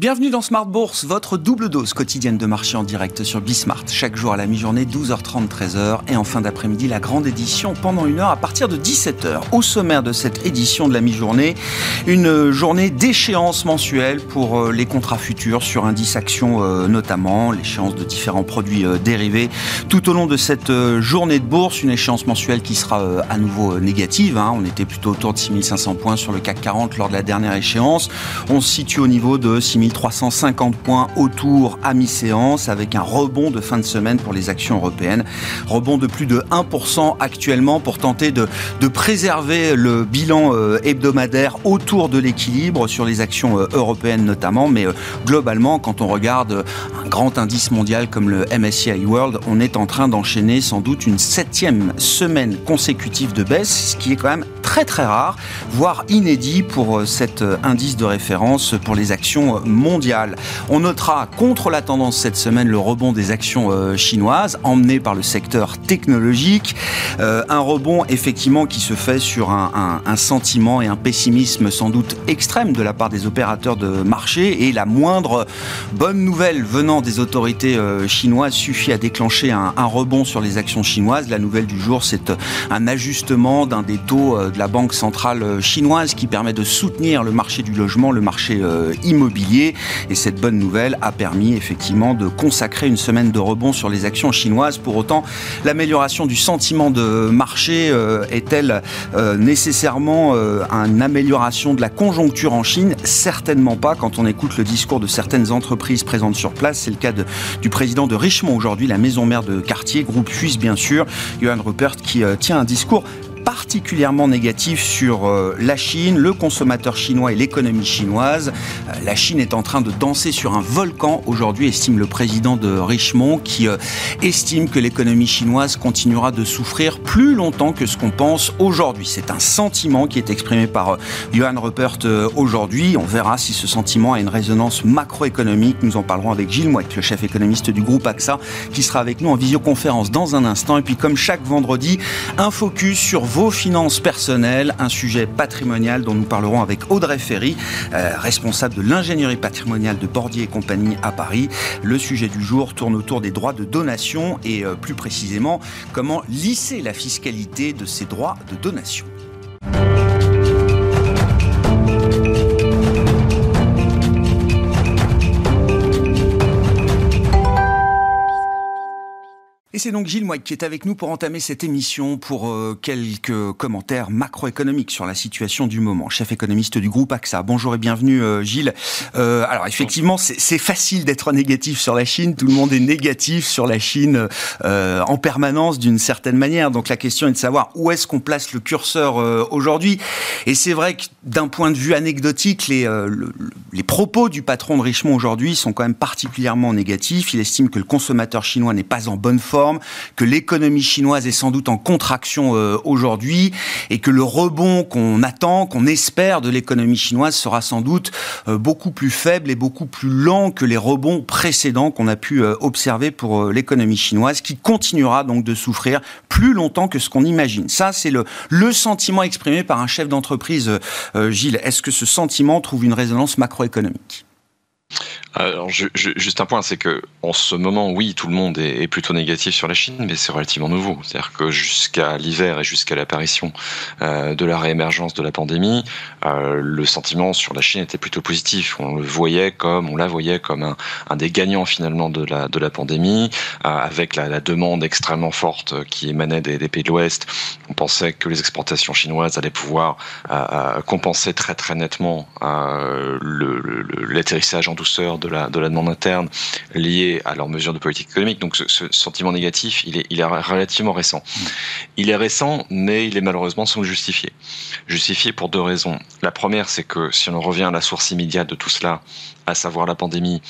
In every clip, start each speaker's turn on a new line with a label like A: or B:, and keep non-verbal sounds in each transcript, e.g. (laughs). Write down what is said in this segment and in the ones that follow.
A: Bienvenue dans Smart Bourse, votre double dose quotidienne de marché en direct sur Bismart. Chaque jour à la mi-journée, 12h30, 13h. Et en fin d'après-midi, la grande édition pendant une heure à partir de 17h. Au sommaire de cette édition de la mi-journée, une journée d'échéance mensuelle pour euh, les contrats futurs sur indice action euh, notamment, l'échéance de différents produits euh, dérivés. Tout au long de cette journée de bourse, une échéance mensuelle qui sera à nouveau négative. Hein. On était plutôt autour de 6500 points sur le CAC 40 lors de la dernière échéance. On se situe au niveau de 6000 350 points autour à mi-séance avec un rebond de fin de semaine pour les actions européennes. Rebond de plus de 1% actuellement pour tenter de, de préserver le bilan euh, hebdomadaire autour de l'équilibre sur les actions euh, européennes notamment. Mais euh, globalement, quand on regarde un grand indice mondial comme le MSCI World, on est en train d'enchaîner sans doute une septième semaine consécutive de baisse, ce qui est quand même très très rare, voire inédit pour cet indice de référence pour les actions mondiale. On notera contre la tendance cette semaine le rebond des actions euh, chinoises, emmené par le secteur technologique. Euh, un rebond effectivement qui se fait sur un, sentiment et un pessimisme sans doute extrême de la part des opérateurs de marché. Et la moindre bonne nouvelle venant des autorités euh, chinoises suffit à déclencher un, un, rebond sur les actions chinoises. La nouvelle du jour, c'est un ajustement d'un des taux de la Banque centrale chinoise qui permet de soutenir le marché du logement, le marché immobilier. Et cette bonne nouvelle a permis effectivement de consacrer une semaine de rebond sur les actions chinoises. Pour autant, l'amélioration du sentiment de marché euh, est-elle euh, nécessairement euh, une amélioration de la conjoncture en Chine? Certainement pas. Quand on écoute le discours de certaines entreprises présentes sur place, c'est le cas du président de Richemont aujourd'hui, la maison mère de quartier, groupe suisse bien sûr, Johan Rupert, qui tient un discours particulièrement négatif sur euh, la Chine, le consommateur chinois et l'économie chinoise. Euh, la Chine est en train de danser sur un volcan aujourd'hui, estime le président de Richemont, qui euh, estime que l'économie chinoise continuera de souffrir plus longtemps que ce qu'on pense aujourd'hui. C'est un sentiment qui est exprimé par Johan Rupert aujourd'hui. On verra si ce sentiment a une résonance macroéconomique. Nous en parlerons avec Gilles Mouette, le chef économiste du groupe AXA, qui sera avec nous en visioconférence dans un instant. Et puis comme chaque vendredi, un focus sur vos finances personnelles, un sujet patrimonial dont nous parlerons avec Audrey Ferry, euh, responsable de l'ingénierie patrimoniale de Bordier et compagnie à Paris. Le sujet du jour tourne autour des droits de donation et euh, plus précisément comment lisser la fiscalité de ces droits de donation. C'est donc Gilles Moy qui est avec nous pour entamer cette émission pour euh, quelques commentaires macroéconomiques sur la situation du moment. Chef économiste du groupe AXA. Bonjour et bienvenue euh, Gilles. Euh, alors effectivement, c'est facile d'être négatif sur la Chine. Tout le monde est négatif sur la Chine en permanence d'une certaine manière. Donc la question est de savoir où est-ce qu'on place le curseur aujourd'hui. Et c'est vrai que d'un point de vue anecdotique, les, les propos du patron de Richemont aujourd'hui sont quand même particulièrement négatifs. Il estime que le consommateur chinois n'est pas en bonne forme que l'économie chinoise est sans doute en contraction euh, aujourd'hui et que le rebond qu'on attend, qu'on espère de l'économie chinoise sera sans doute euh, beaucoup plus faible et beaucoup plus lent que les rebonds précédents qu'on a pu euh, observer pour l'économie chinoise qui continuera donc de souffrir plus longtemps que ce qu'on imagine. Ça, c'est le, le sentiment exprimé par un chef d'entreprise, Gilles. Est-ce que ce sentiment trouve une résonance macroéconomique?
B: Alors, juste un point, c'est que en ce moment, oui, tout le monde est, plutôt négatif sur la Chine, mais c'est relativement nouveau. C'est-à-dire que jusqu'à l'hiver et jusqu'à l'apparition euh, de la réémergence de la pandémie, euh, le sentiment sur la Chine était plutôt positif. On le voyait comme, on la voyait comme un, un des gagnants finalement de la de la pandémie, euh, avec la, demande extrêmement forte qui émanait des, des pays de l'Ouest. On pensait que les exportations chinoises allaient pouvoir compenser très très nettement l'atterrissage en douceur de la, de la demande interne liée à leurs mesures de politique économique. Donc ce, sentiment négatif, il est, il est relativement récent. Il est récent, mais il est malheureusement sans le justifier. Justifié pour deux raisons. La première, c'est que si on revient à la source immédiate de tout cela, à savoir la pandémie,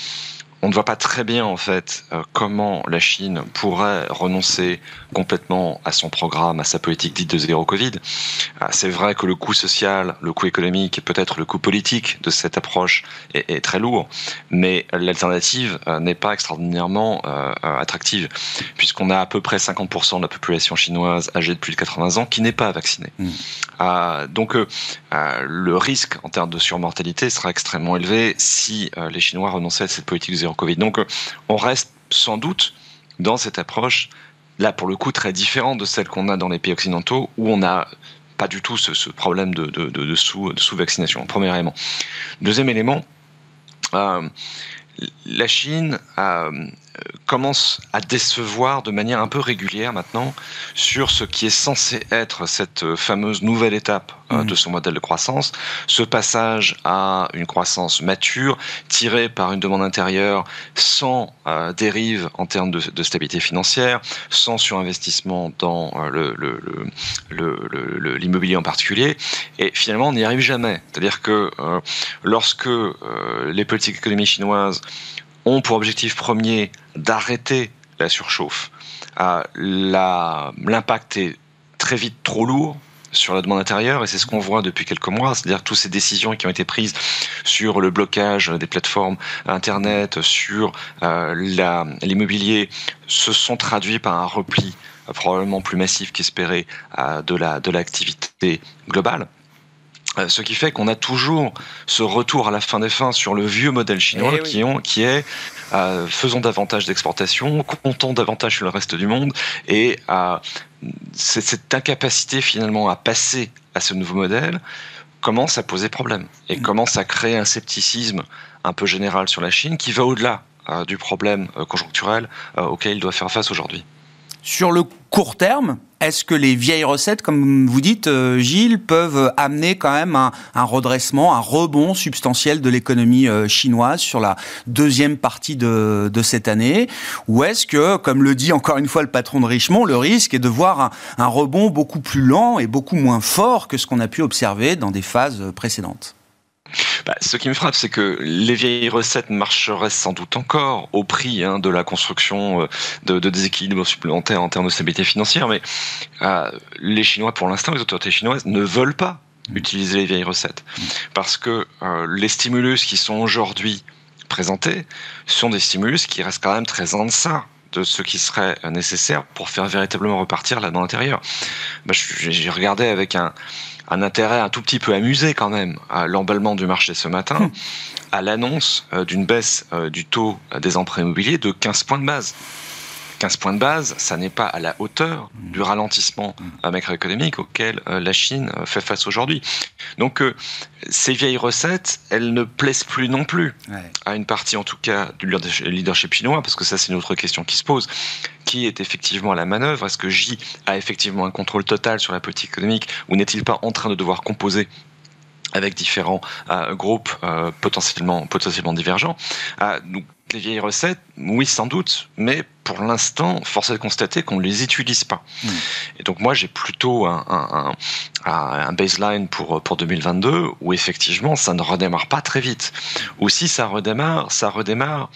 B: on ne voit pas très bien en fait euh, comment la Chine pourrait renoncer complètement à son programme, à sa politique dite de zéro Covid. Euh, c'est vrai que le coût social, le coût économique et peut-être le coût politique de cette approche est, très lourd, mais l'alternative euh, n'est pas extraordinairement attractive, puisqu'on a à peu près 50% de la population chinoise âgée de plus de 80 ans qui n'est pas vaccinée. Mmh. donc le risque en termes de surmortalité sera extrêmement élevé si les Chinois renonçaient à cette politique zéro Covid. Donc euh, on reste sans doute dans cette approche, là pour le coup très différente de celle qu'on a dans les pays occidentaux, où on n'a pas du tout ce, problème de, sous-vaccination, premier élément. Deuxième élément, euh, la Chine euh, commence à décevoir de manière un peu régulière maintenant sur ce qui est censé être cette fameuse nouvelle étape euh, de mmh. son modèle de croissance, ce passage à une croissance mature, tirée par une demande intérieure, sans euh, dérive en termes de, stabilité financière, sans surinvestissement dans euh, l'immobilier en particulier, et finalement on n'y arrive jamais. C'est-à-dire que lorsque les politiques économiques chinoises ont pour objectif premier d'arrêter la surchauffe. Euh, l'impact est très vite trop lourd sur la demande intérieure et c'est ce qu'on voit depuis quelques mois, c'est-à-dire toutes ces décisions qui ont été prises sur le blocage des plateformes Internet, sur euh, l'immobilier, se sont traduits par un repli euh, probablement plus massif qu'espéré de l'activité de globale. Euh, ce qui fait qu'on a toujours ce retour à la fin des fins sur le vieux modèle chinois eh qui, ont, qui est euh, faisons davantage d'exportation, comptons davantage sur le reste du monde, et euh, cette incapacité finalement à passer à ce nouveau modèle commence à poser problème et mm. commence à créer un scepticisme un peu général sur la Chine qui va au-delà euh, du problème conjoncturel auquel il doit faire face aujourd'hui.
A: Sur le court terme, est-ce que les vieilles recettes, comme vous dites, euh, Gilles, peuvent amener quand même un, redressement, un rebond substantiel de l'économie euh, chinoise sur la deuxième partie de, cette année? Ou est-ce que, comme le dit encore une fois le patron de Richemont, le risque est de voir un rebond beaucoup plus lent et beaucoup moins fort que ce qu'on a pu observer dans des phases précédentes?
B: Bah, ce qui me frappe, c'est que les vieilles recettes marcheraient sans doute encore au prix hein, de la construction euh, de, de, déséquilibres supplémentaires en termes de stabilité financière, mais euh, les Chinois, pour l'instant, les autorités chinoises ne veulent pas utiliser les vieilles recettes. Parce que euh, les stimulus qui sont aujourd'hui présentés sont des stimulus qui restent quand même très en deçà de ce qui serait nécessaire pour faire véritablement repartir la dans l'intérieur. Bah, J'ai regardé avec un, un intérêt un tout petit peu amusé quand même à l'emballement du marché ce matin, hum. à l'annonce euh, d'une baisse euh, du taux des emprunts immobiliers de 15 points de base. 15 points de base, ça n'est pas à la hauteur du ralentissement macroéconomique auquel euh, la Chine euh, fait face aujourd'hui. Donc euh, ces vieilles recettes, elles ne plaisent plus non plus à une partie en tout cas du leadership chinois, parce que ça c'est une autre question qui se pose. Qui est effectivement à la manœuvre Est-ce que Xi a effectivement un contrôle total sur la politique économique ou n'est-il pas en train de devoir composer avec différents groupes potentiellement potentiellement divergents? donc les vieilles recettes, oui, sans doute, mais pour l'instant, force est de constater qu'on ne les utilise pas. Hmm. Et donc, moi, j'ai plutôt un, un, baseline pour, pour 2022 où effectivement, ça ne redémarre pas très vite. Ou si ça redémarre, ça redémarre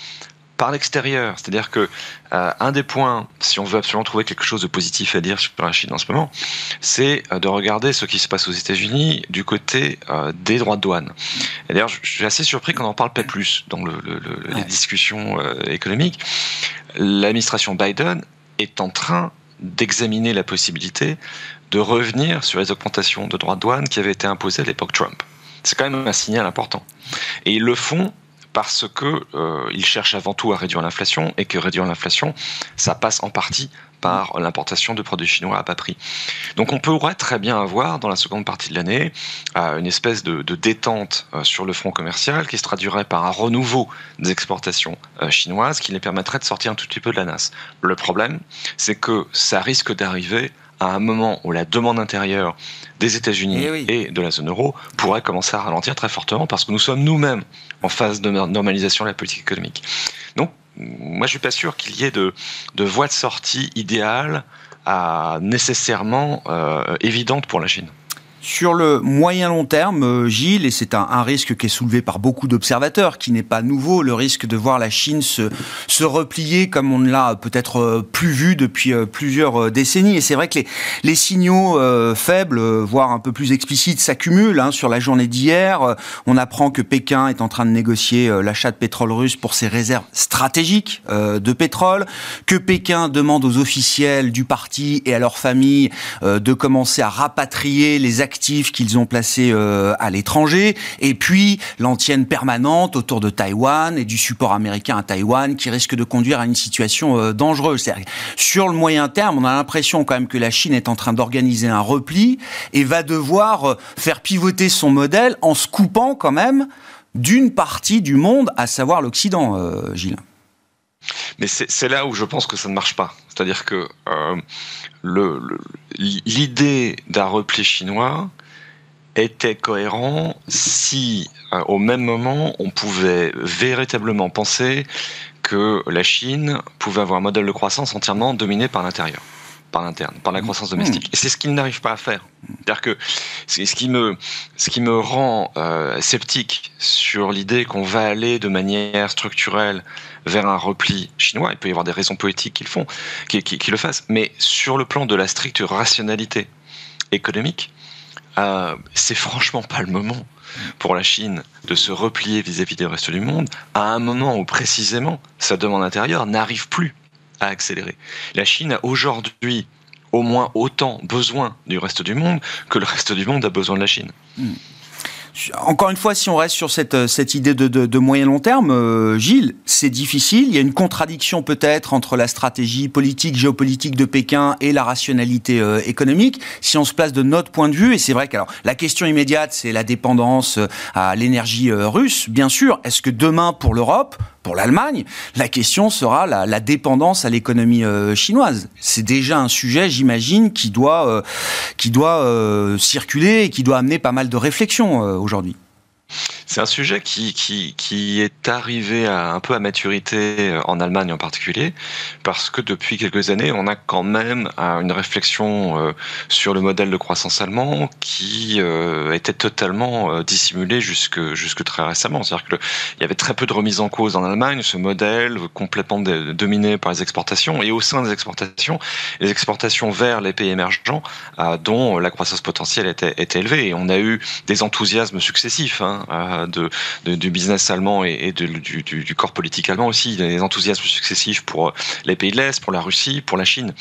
B: par l'extérieur. C'est-à-dire que euh, un des points, si on veut absolument trouver quelque chose de positif à dire sur la Chine en ce moment, c'est euh, de regarder ce qui se passe aux États-Unis du côté euh, des droits de douane. Et d'ailleurs, je suis assez surpris qu'on n'en parle pas plus dans le, les discussions économiques. L'administration Biden est en train d'examiner la possibilité de revenir sur les augmentations de droits de douane qui avaient été imposées à l'époque Trump. C'est quand même un signal important. Et ils le font parce que euh, ils cherchent avant tout à réduire l'inflation et que réduire l'inflation, ça passe en partie par l'importation de produits chinois à bas prix. Donc on pourrait très bien avoir dans la seconde partie de l'année euh, une espèce de, détente euh, sur le front commercial qui se traduirait par un renouveau des exportations chinoises qui les permettrait de sortir un tout petit peu de la nasse. Le problème, c'est que ça risque d'arriver à un moment où la demande intérieure des États-Unis eh et, de la zone euro pourrait commencer à ralentir très fortement parce que nous sommes nous-mêmes en phase de normalisation de la politique économique. Donc, moi, je suis pas sûr qu'il y ait de, de voie de sortie idéale à, nécessairement euh, évidente pour la Chine.
A: Sur le moyen long terme, euh, Gilles, et c'est un, risque qui est soulevé par beaucoup d'observateurs, qui n'est pas nouveau, le risque de voir la Chine se, se replier comme on ne l'a peut-être euh, plus vu depuis euh, plusieurs décennies. Et c'est vrai que les, les signaux faibles, voire un peu plus explicites, s'accumulent. Hein. Sur la journée d'hier, on apprend que Pékin est en train de négocier l'achat de pétrole russe pour ses réserves stratégiques de pétrole, que Pékin demande aux officiels du parti et à leurs familles de commencer à rapatrier les actifs qu'ils ont placés euh, à l'étranger, et puis l'antienne permanente autour de Taïwan et du support américain à Taïwan qui risque de conduire à une situation euh, dangereuse. Sur le moyen terme, on a l'impression quand même que la Chine est en train d'organiser un repli et va devoir euh, faire pivoter son modèle en se coupant quand même d'une partie du monde, à savoir l'Occident, Gilles.
B: Mais c'est là où je pense que ça ne marche pas. C'est-à-dire que l'idée d'un repli chinois était cohérent si, euh, au même moment, on pouvait véritablement penser que la Chine pouvait avoir un modèle de croissance entièrement dominé par l'intérieur par l'interne, par la mmh. croissance domestique. Et c'est ce qu'il n'arrive pas à faire. C'est-à-dire que ce qui me, ce qui me rend euh, sceptique sur l'idée qu'on va aller de manière structurelle vers un repli chinois, il peut y avoir des raisons politiques qui le font, qui, qui, le fassent, mais sur le plan de la stricte rationalité économique, euh, c'est franchement pas le moment pour la Chine de se replier vis-à-vis du reste du monde à un moment où précisément sa demande intérieure n'arrive plus à accélérer. La Chine a aujourd'hui au moins autant besoin du reste du monde que le reste du monde a besoin de la Chine. Hmm.
A: Encore une fois, si on reste sur cette, euh, cette idée de, de, de moyen long terme, euh, Gilles, c'est difficile. Il y a une contradiction peut-être entre la stratégie politique, géopolitique de Pékin et la rationalité euh, économique. Si on se place de notre point de vue, et c'est vrai que la question immédiate, c'est la dépendance à l'énergie russe, bien sûr. Est-ce que demain, pour l'Europe, pour l'Allemagne, la question sera la, la dépendance à l'économie chinoise? C'est déjà un sujet, j'imagine, qui doit, qui doit circuler et qui doit amener pas mal de réflexions aujourd'hui
B: c'est un sujet qui, qui, qui, est arrivé à, un peu à maturité euh, en Allemagne en particulier, parce que depuis quelques années, on a quand même euh, une réflexion euh, sur le modèle de croissance allemand qui était totalement dissimulé jusque, jusque très récemment. C'est-à-dire qu'il y avait très peu de remise en cause en Allemagne, ce modèle complètement dominé par les exportations, et au sein des exportations, les exportations vers les pays émergents, dont la croissance potentielle était, était élevée. Et on a eu des enthousiasmes successifs. Hein, de, du business allemand et, du, corps politique allemand aussi. Des enthousiasmes successifs pour les pays de l'Est, pour la Russie, pour la Chine.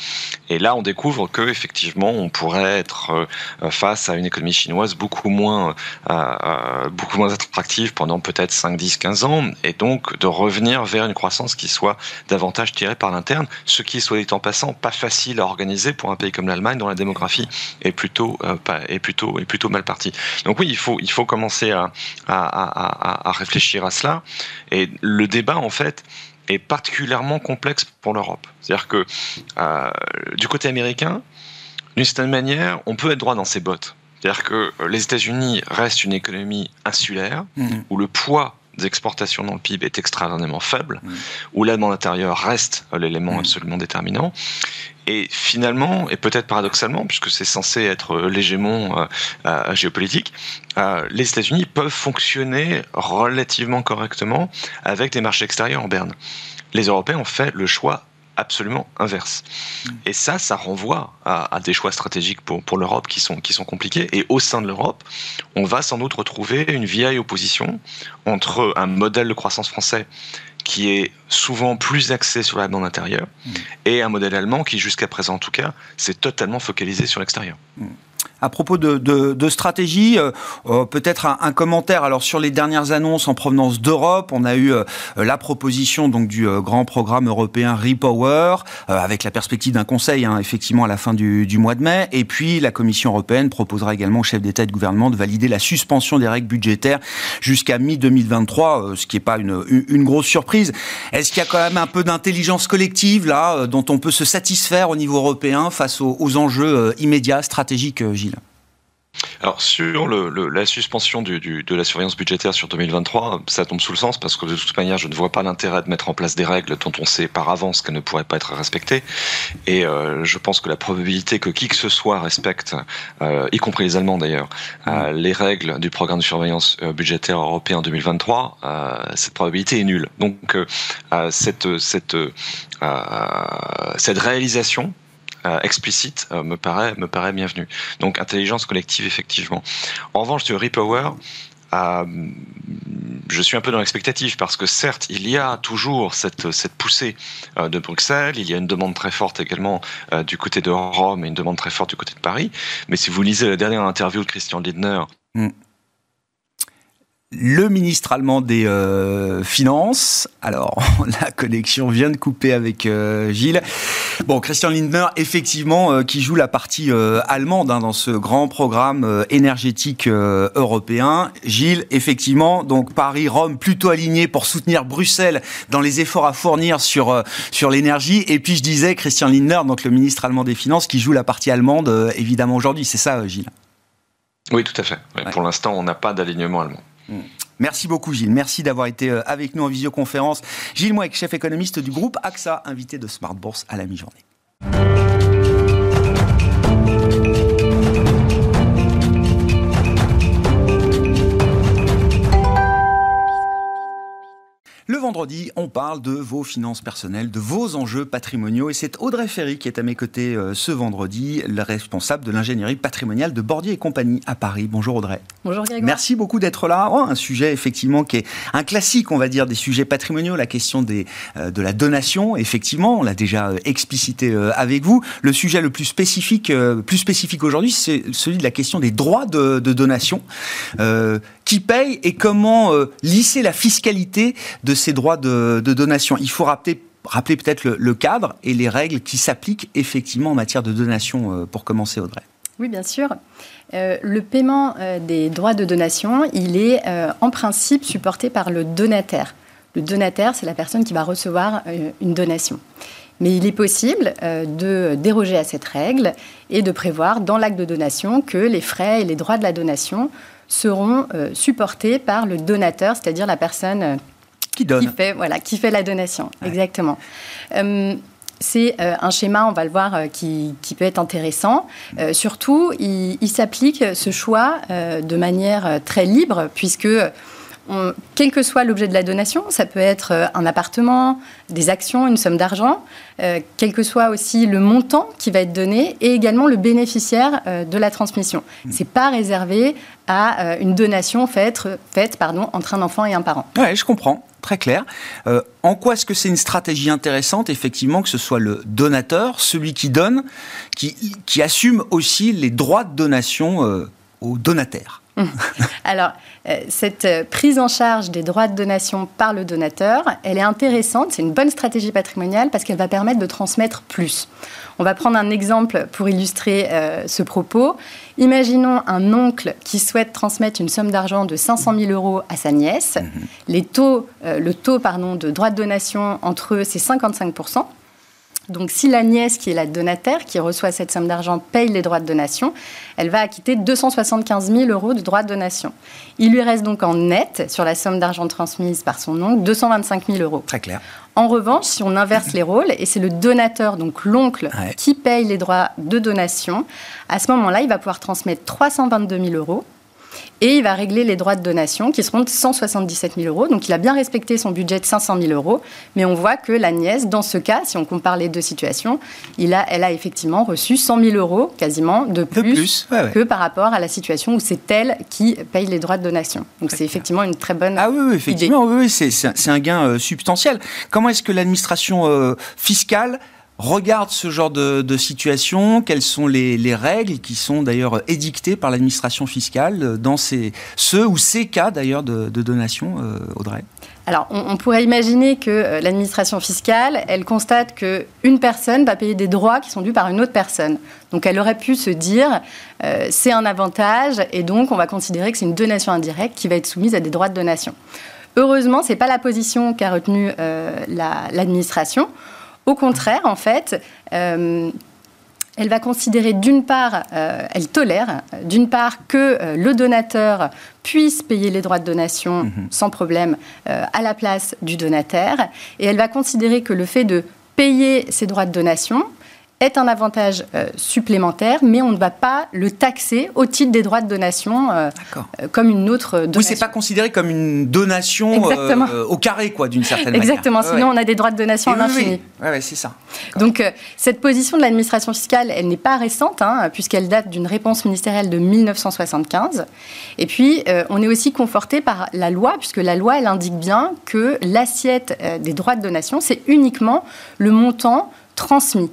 B: Et là, on découvre que effectivement, on pourrait être euh, face à une économie chinoise beaucoup moins, euh, euh, beaucoup moins attractive pendant peut-être 5, 10, 15 ans, et donc de revenir vers une croissance qui soit davantage tirée par l'interne, ce qui, soit dit en passant, pas facile à organiser pour un pays comme l'Allemagne, dont la démographie est plutôt, est plutôt, est plutôt mal partie. Donc oui, il faut, il faut commencer à, à, réfléchir à cela. Et le débat, en fait, est particulièrement complexe pour l'Europe. C'est-à-dire que euh, du côté américain, d'une certaine manière, on peut être droit dans ses bottes. C'est-à-dire que les États-Unis restent une économie insulaire, mmh. où le poids des exportations dans le PIB est extraordinairement faible, mmh. où la demande intérieure reste l'élément mmh. absolument déterminant. Et finalement, et peut-être paradoxalement, puisque c'est censé être l'hégémon euh, euh, géopolitique, euh, les États-Unis peuvent fonctionner relativement correctement avec des marchés extérieurs en berne. Les Européens ont fait le choix absolument inverse. Mm. Et ça, ça renvoie à, des choix stratégiques pour, pour l'Europe qui sont, qui sont compliqués. Et au sein de l'Europe, on va sans doute retrouver une vieille opposition entre un modèle de croissance français qui est souvent plus axé sur la demande intérieure, mm. et un modèle allemand qui, jusqu'à présent en tout cas, s'est totalement focalisé sur l'extérieur. Mm
A: à propos de, stratégie, euh, euh, peut-être un, commentaire. Alors sur les dernières annonces en provenance d'Europe, on a eu euh, la proposition donc du grand programme européen Repower, avec la perspective d'un conseil hein, effectivement à la fin du, mois de mai. Et puis la Commission européenne proposera également au chef d'État et de gouvernement de valider la suspension des règles budgétaires jusqu'à mi-2023, ce qui n'est pas une, une, grosse surprise. Est-ce qu'il y a quand même un peu d'intelligence collective là, dont on peut se satisfaire au niveau européen face aux, aux enjeux immédiats, stratégiques, Gilles?
B: Alors sur le, la suspension de la surveillance budgétaire sur 2023, ça tombe sous le sens parce que de toute manière, je ne vois pas l'intérêt de mettre en place des règles dont on sait par avance qu'elles ne pourraient pas être respectées. Et euh, je pense que la probabilité que qui que ce soit respecte, euh, y compris les Allemands d'ailleurs, euh, les règles du programme de surveillance budgétaire européen 2023, cette probabilité est nulle. Donc cette réalisation euh, explicite euh, me paraît me paraît bienvenue. Donc intelligence collective effectivement. En revanche sur Repower, euh, je suis un peu dans l'expectative parce que certes, il y a toujours cette, cette poussée de Bruxelles, il y a une demande très forte également du côté de Rome et une demande très forte du côté de Paris. Mais si vous lisez la dernière interview de Christian Lindner, mm
A: le ministre allemand des euh, Finances. Alors, (laughs) la connexion vient de couper avec euh, Gilles. Bon, Christian Lindner, effectivement, euh, qui joue la partie allemande hein, dans ce grand programme énergétique européen. Gilles, effectivement, donc Paris, Rome, plutôt aligné pour soutenir Bruxelles dans les efforts à fournir sur sur l'énergie. Et puis, je disais, Christian Lindner, donc le ministre allemand des Finances, qui joue la partie allemande, évidemment, aujourd'hui. C'est ça, Gilles?
B: Oui, tout à fait. Pour l'instant, on n'a pas d'alignement allemand.
A: Merci beaucoup Gilles, merci d'avoir été euh, avec nous en visioconférence. Gilles Mouek, chef économiste du groupe AXA, invité de Smart Bourse à la mi-journée. Vendredi, on parle de vos finances personnelles, de vos enjeux patrimoniaux. Et c'est Audrey Ferry qui est à mes côtés euh, ce vendredi, le responsable de l'ingénierie patrimoniale de Bordier et compagnie à Paris. Bonjour Audrey.
C: Bonjour Grégoire.
A: Merci beaucoup d'être là. Oh, un sujet effectivement qui est un classique, on va dire, des sujets patrimoniaux, la question des, euh, de la donation. Effectivement, on l'a déjà euh, explicité avec vous. Le sujet le plus spécifique, plus spécifique aujourd'hui, c'est celui de la question des droits de, de donation qui paye et comment lisser la fiscalité de ces droits de, donation. Il faut rappeler rappeler peut-être le, cadre et les règles qui s'appliquent effectivement en matière de donation, euh, pour commencer, Audrey.
C: Oui, bien sûr. Euh, le paiement des droits de donation, il est en principe supporté par le donataire. Le donataire, c'est la personne qui va recevoir une donation. Mais il est possible de déroger à cette règle et de prévoir dans l'acte de donation que les frais et les droits de la donation seront euh, supportés par le donateur, c'est-à-dire la personne euh,
A: qui donne.
C: Qui fait, voilà, qui fait la donation. Exactement. Euh, c'est un schéma, on va le voir, qui, peut être intéressant. surtout, il, il s'applique ce choix de manière très libre, puisque quel que soit l'objet de la donation, ça peut être euh, un appartement, des actions, une somme d'argent, euh, quel que soit aussi le montant qui va être donné et également le bénéficiaire euh, de la transmission. Hmm. C'est pas réservé à une donation faite, faite pardon, entre un enfant et un parent.
A: Oui, je comprends. Très clair. en quoi est-ce que c'est une stratégie intéressante, effectivement, que ce soit le donateur, celui qui donne, qui, assume aussi les droits de donation au donataire (laughs)
C: Alors, euh, cette euh, prise en charge des droits de donation par le donateur, elle est intéressante, c'est une bonne stratégie patrimoniale parce qu'elle va permettre de transmettre plus. On va prendre un exemple pour illustrer euh, ce propos. Imaginons un oncle qui souhaite transmettre une somme d'argent de 500 000 euros à sa nièce. Mhm. Les taux, le taux pardon, de droits de donation entre eux, c'est 55 donc si la nièce, qui est la donataire, qui reçoit cette somme d'argent, paye les droits de donation, elle va acquitter 275 000 euros de droits de donation. Il lui reste donc en net, sur la somme d'argent transmise par son oncle, 225 000 euros.
A: Très clair.
C: En revanche, si on inverse les rôles, et c'est le donateur, donc l'oncle, qui paye les droits de donation, à ce moment-là, il va pouvoir transmettre 322 000 euros et il va régler les droits de donation qui seront de 177 000 euros. Donc il a bien respecté son budget de 500 000 euros, mais on voit que la nièce, dans ce cas, si on compare les deux situations, il a, elle a effectivement reçu 100 000 euros quasiment de plus, que par rapport à la situation où c'est elle qui paye les droits de donation. Donc c'est effectivement une très bonne
A: Ah oui, effectivement, oui, c'est un gain euh, substantiel. Comment est-ce que l'administration euh, fiscale regarde ce genre de, situation Quelles sont les, règles qui sont d'ailleurs édictées par l'administration fiscale dans ces, ce ou ces cas d'ailleurs de, donation, euh, Audrey?
C: Alors, on, pourrait imaginer que euh, l'administration fiscale, elle constate qu'une personne va payer des droits qui sont dus par une autre personne. Donc, elle aurait pu se dire, euh, c'est un avantage, et donc on va considérer que c'est une donation indirecte qui va être soumise à des droits de donation. Heureusement, ce n'est pas la position qu'a retenue l'administration. Au contraire, en fait, euh, elle va considérer d'une part, euh, elle tolère d'une part que euh, le donateur puisse payer les droits de donation mhm. sans problème euh, à la place du donataire, et elle va considérer que le fait de payer ces droits de donation, est un avantage euh, supplémentaire, mais on ne va pas le taxer au titre des droits de donation euh, euh, comme une autre donation.
A: Oui, c'est pas considéré comme une donation au carré, quoi, d'une certaine
C: manière. Exactement. Sinon, on a des droits de donation à l'infini.
A: Oui, ouais, c'est ça.
C: Donc, cette position de l'administration fiscale, elle n'est pas récente, hein, puisqu'elle date d'une réponse ministérielle de 1975. Et puis, on est aussi conforté par la loi, puisque la loi, elle indique bien que l'assiette des droits de donation, c'est uniquement le montant transmis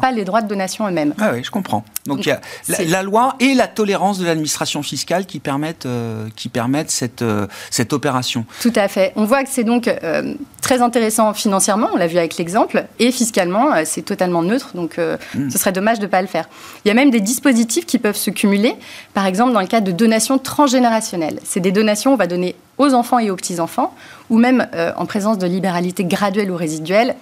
C: pas les droits de donation eux-mêmes.
A: Ah oui, je comprends. Donc il y a la, loi et la tolérance de l'administration fiscale qui permettent, euh, qui permettent cette, euh, cette opération.
C: Tout à fait. On voit que c'est donc euh, très intéressant financièrement, on l'a vu avec l'exemple, et fiscalement, c'est totalement neutre, donc hmm. ce serait dommage de ne pas le faire. Il y a même des dispositifs qui peuvent se cumuler, par exemple dans le cas de donations transgénérationnelles. C'est des donations, on va donner aux enfants et aux petits-enfants, ou même en présence de libéralité graduelle ou résiduelle,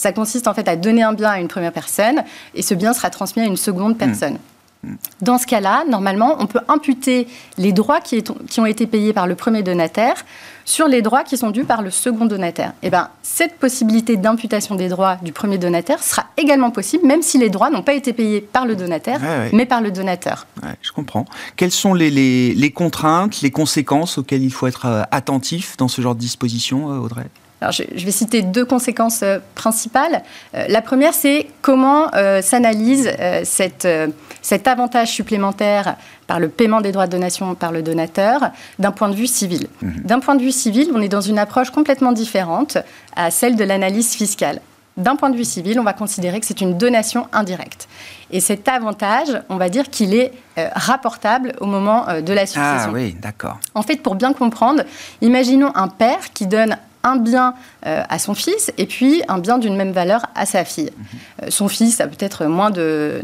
C: ça consiste en fait à donner un bien à une première personne et ce bien sera transmis à une seconde personne. Hmm. Dans ce cas-là, normalement, on peut imputer les droits qui, ont été payés par le premier donataire sur les droits qui sont dus par le second donataire. Et eh ben, cette possibilité d'imputation des droits du premier donataire sera également possible, même si les droits n'ont pas été payés par le donataire, mais par le donateur.
A: je comprends. Quelles sont les, contraintes, les conséquences auxquelles il faut être euh, attentif dans ce genre de disposition, euh, Audrey
C: je, vais citer deux conséquences euh, principales. Euh, la première, c'est comment euh, s'analyse cet avantage supplémentaire par le paiement des droits de donation par le donateur d'un point de vue civil. Mhm. D'un point de vue civil, on est dans une approche complètement différente à celle de l'analyse fiscale. D'un point de vue civil, on va considérer que c'est une donation indirecte. Et cet avantage, on va dire qu'il est rapportable au moment de la succession.
A: Ah oui, d'accord.
C: En fait, pour bien comprendre, imaginons un père qui donne un bien euh, à son fils et puis un bien d'une même valeur à sa fille. Mhm. Euh, son fils a peut-être moins de,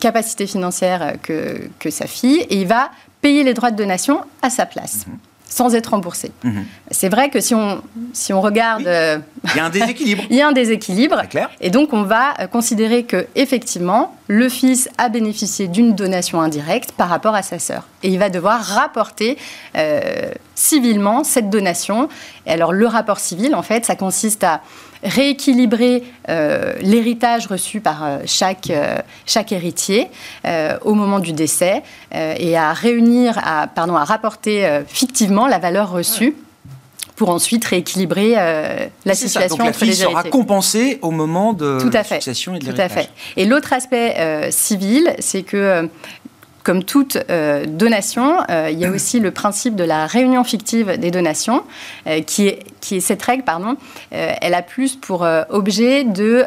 C: capacité financière que, que, sa fille et il va payer les droits de donation à sa place. Mhm sans être remboursé. Mhm. C'est vrai que si on, si on regarde...
A: Euh, il y a un déséquilibre. (laughs)
C: il y a un déséquilibre.
A: Clair.
C: Et donc, on va considérer que effectivement, le fils a bénéficié d'une donation indirecte par rapport à sa sœur. Et il va devoir rapporter euh, civilement cette donation. Et alors, le rapport civil, en fait, ça consiste à rééquilibrer euh, l'héritage reçu par euh, chaque, euh, chaque héritier au moment du décès et à réunir, à, pardon, à rapporter fictivement la valeur reçue. pour ensuite rééquilibrer la situation
A: Donc
C: la fille
A: sera compensée au moment de
C: Tout
A: la
C: succession
A: et de
C: Tout à fait. Et l'autre aspect civil, c'est que comme toute euh, donation, euh, il y a aussi le principe de la réunion fictive des donations, euh, qui, est, qui est cette règle, pardon, elle a plus pour objet de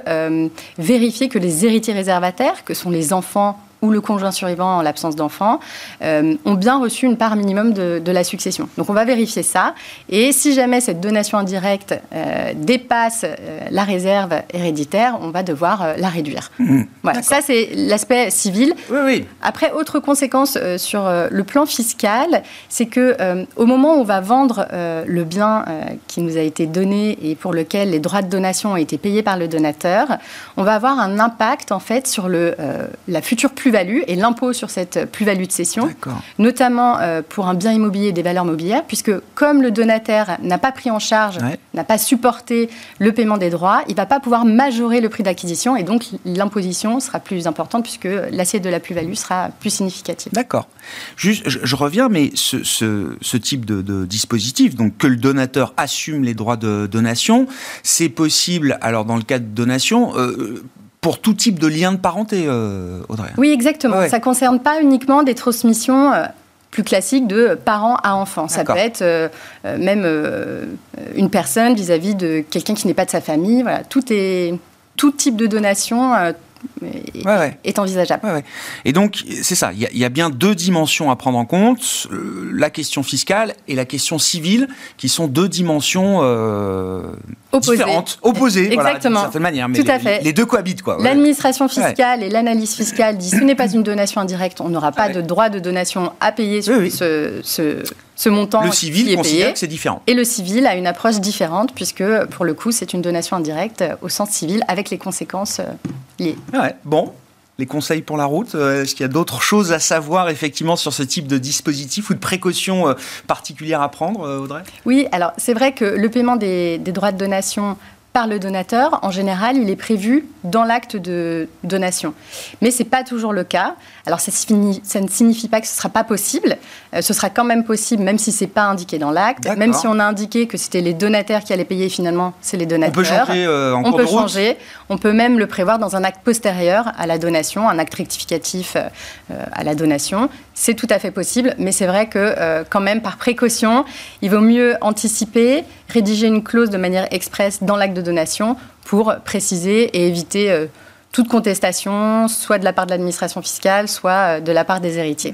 C: vérifier que les héritiers réservataires, que sont les enfants ou le conjoint survivant en l'absence d'enfant, euh, ont bien reçu une part minimum de, la succession. Donc on va vérifier ça. Et si jamais cette donation indirecte euh, dépasse euh, la réserve héréditaire, on va devoir la réduire. Mmh. Voilà, ça c'est l'aspect civil.
A: Oui, oui.
C: Après, autre conséquence sur le plan fiscal, c'est que au moment où on va vendre le bien qui nous a été donné et pour lequel les droits de donation ont été payés par le donateur, on va avoir un impact en fait sur le, la future plus plus-value et l'impôt sur cette plus-value de cession, notamment euh, pour un bien immobilier et des valeurs mobilières, puisque comme le donataire n'a pas pris en charge, n'a pas supporté le paiement des droits, il ne va pas pouvoir majorer le prix d'acquisition et donc l'imposition sera plus importante puisque l'assiette de la plus-value sera plus significative.
A: D'accord. Juste, je, reviens, mais ce, ce, type de, dispositif, donc que le donateur assume les droits de donation, c'est possible, alors dans le cas de donation, euh, pour tout type de lien de parenté, euh, Audrey.
C: Oui, exactement. Ça ne concerne pas uniquement des transmissions euh, plus classiques de parents à enfants. Ça peut être euh, même une personne vis-à-vis de quelqu'un qui n'est pas de sa famille. Voilà. Tout, est, tout type de donation est envisageable.
A: Et donc, c'est ça, il y, a bien deux dimensions à prendre en compte, la question fiscale et la question civile, qui sont deux dimensions euh, différentes, opposées,
C: Exactement.
A: d'une certaine manière, mais
C: Tout à fait.
A: les deux cohabitent. quoi.
C: L'administration fiscale et l'analyse fiscale disent ce n'est pas une donation indirecte, on n'aura pas de droit de donation à payer sur ce, ce ce montant
A: le civil
C: qui est
A: considère que c'est différent.
C: Et le civil a une approche différente puisque pour le coup c'est une donation indirecte au sens civil avec les conséquences euh, liées.
A: Ouais, bon, les conseils pour la route Est-ce qu'il y a d'autres choses à savoir effectivement sur ce type de dispositif ou de précautions particulières à prendre, Audrey?
C: Oui, alors c'est vrai que le paiement des, des droits de donation par le donateur, en général, il est prévu dans l'acte de donation. Mais ce n'est pas toujours le cas. Alors, ça, ça, ne signifie pas que ce ne sera pas possible. Euh, ce sera quand même possible, même si ce n'est pas indiqué dans l'acte. Même si on a indiqué que c'était les donataires qui allaient payer, finalement, c'est les donateurs.
A: On peut changer euh,
C: On peut changer. On peut même le prévoir dans un acte postérieur à la donation, un acte rectificatif euh, à la donation. C'est tout à fait possible, mais c'est vrai que, quand même, par précaution, il vaut mieux anticiper, rédiger une clause de manière expresse dans l'acte de donation pour préciser et éviter euh, toute contestation, soit de la part de l'administration fiscale, soit euh, de la part des héritiers.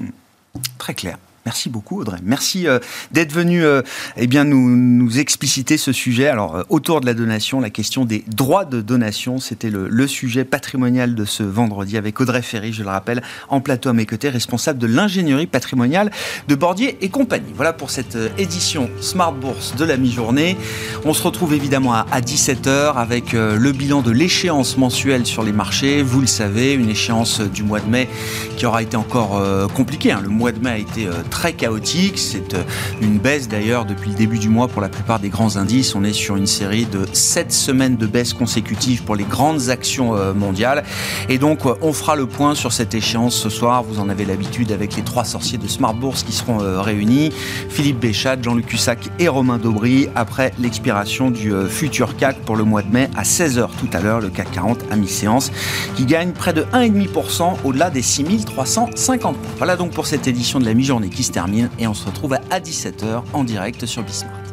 A: Très clair. Merci beaucoup Audrey. Merci euh, d'être venu euh, eh bien nous, nous, expliciter ce sujet. Alors euh, autour de la donation, la question des droits de donation, c'était le, sujet patrimonial de ce vendredi avec Audrey Ferry, je le rappelle, en plateau à mes côtés, responsable de l'ingénierie patrimoniale de Bordier et compagnie. Voilà pour cette édition Smart Bourse de la mi-journée. On se retrouve évidemment à, à 17h avec le bilan de l'échéance mensuelle sur les marchés. Vous le savez, une échéance du mois de mai qui aura été encore compliquée. Hein. Le mois de mai a été chaotique. C'est euh, une baisse d'ailleurs depuis le début du mois pour la plupart des grands indices. On est sur une série de 7 semaines de baisse consécutives pour les grandes actions euh, mondiales. Et donc, euh, on fera le point sur cette échéance ce soir. Vous en avez l'habitude avec les trois sorciers de Smart Bourse qui seront réunis. Philippe Béchat, Jean-Luc Cussac et Romain Daubry après l'expiration du futur CAC pour le mois de mai à 16h tout à l'heure, le CAC 40 à mi-séance qui gagne près de 1,5% au-delà des 6350 Voilà donc pour cette édition de la mi-journée qui termine et on se retrouve à 17h en direct sur Bismarck.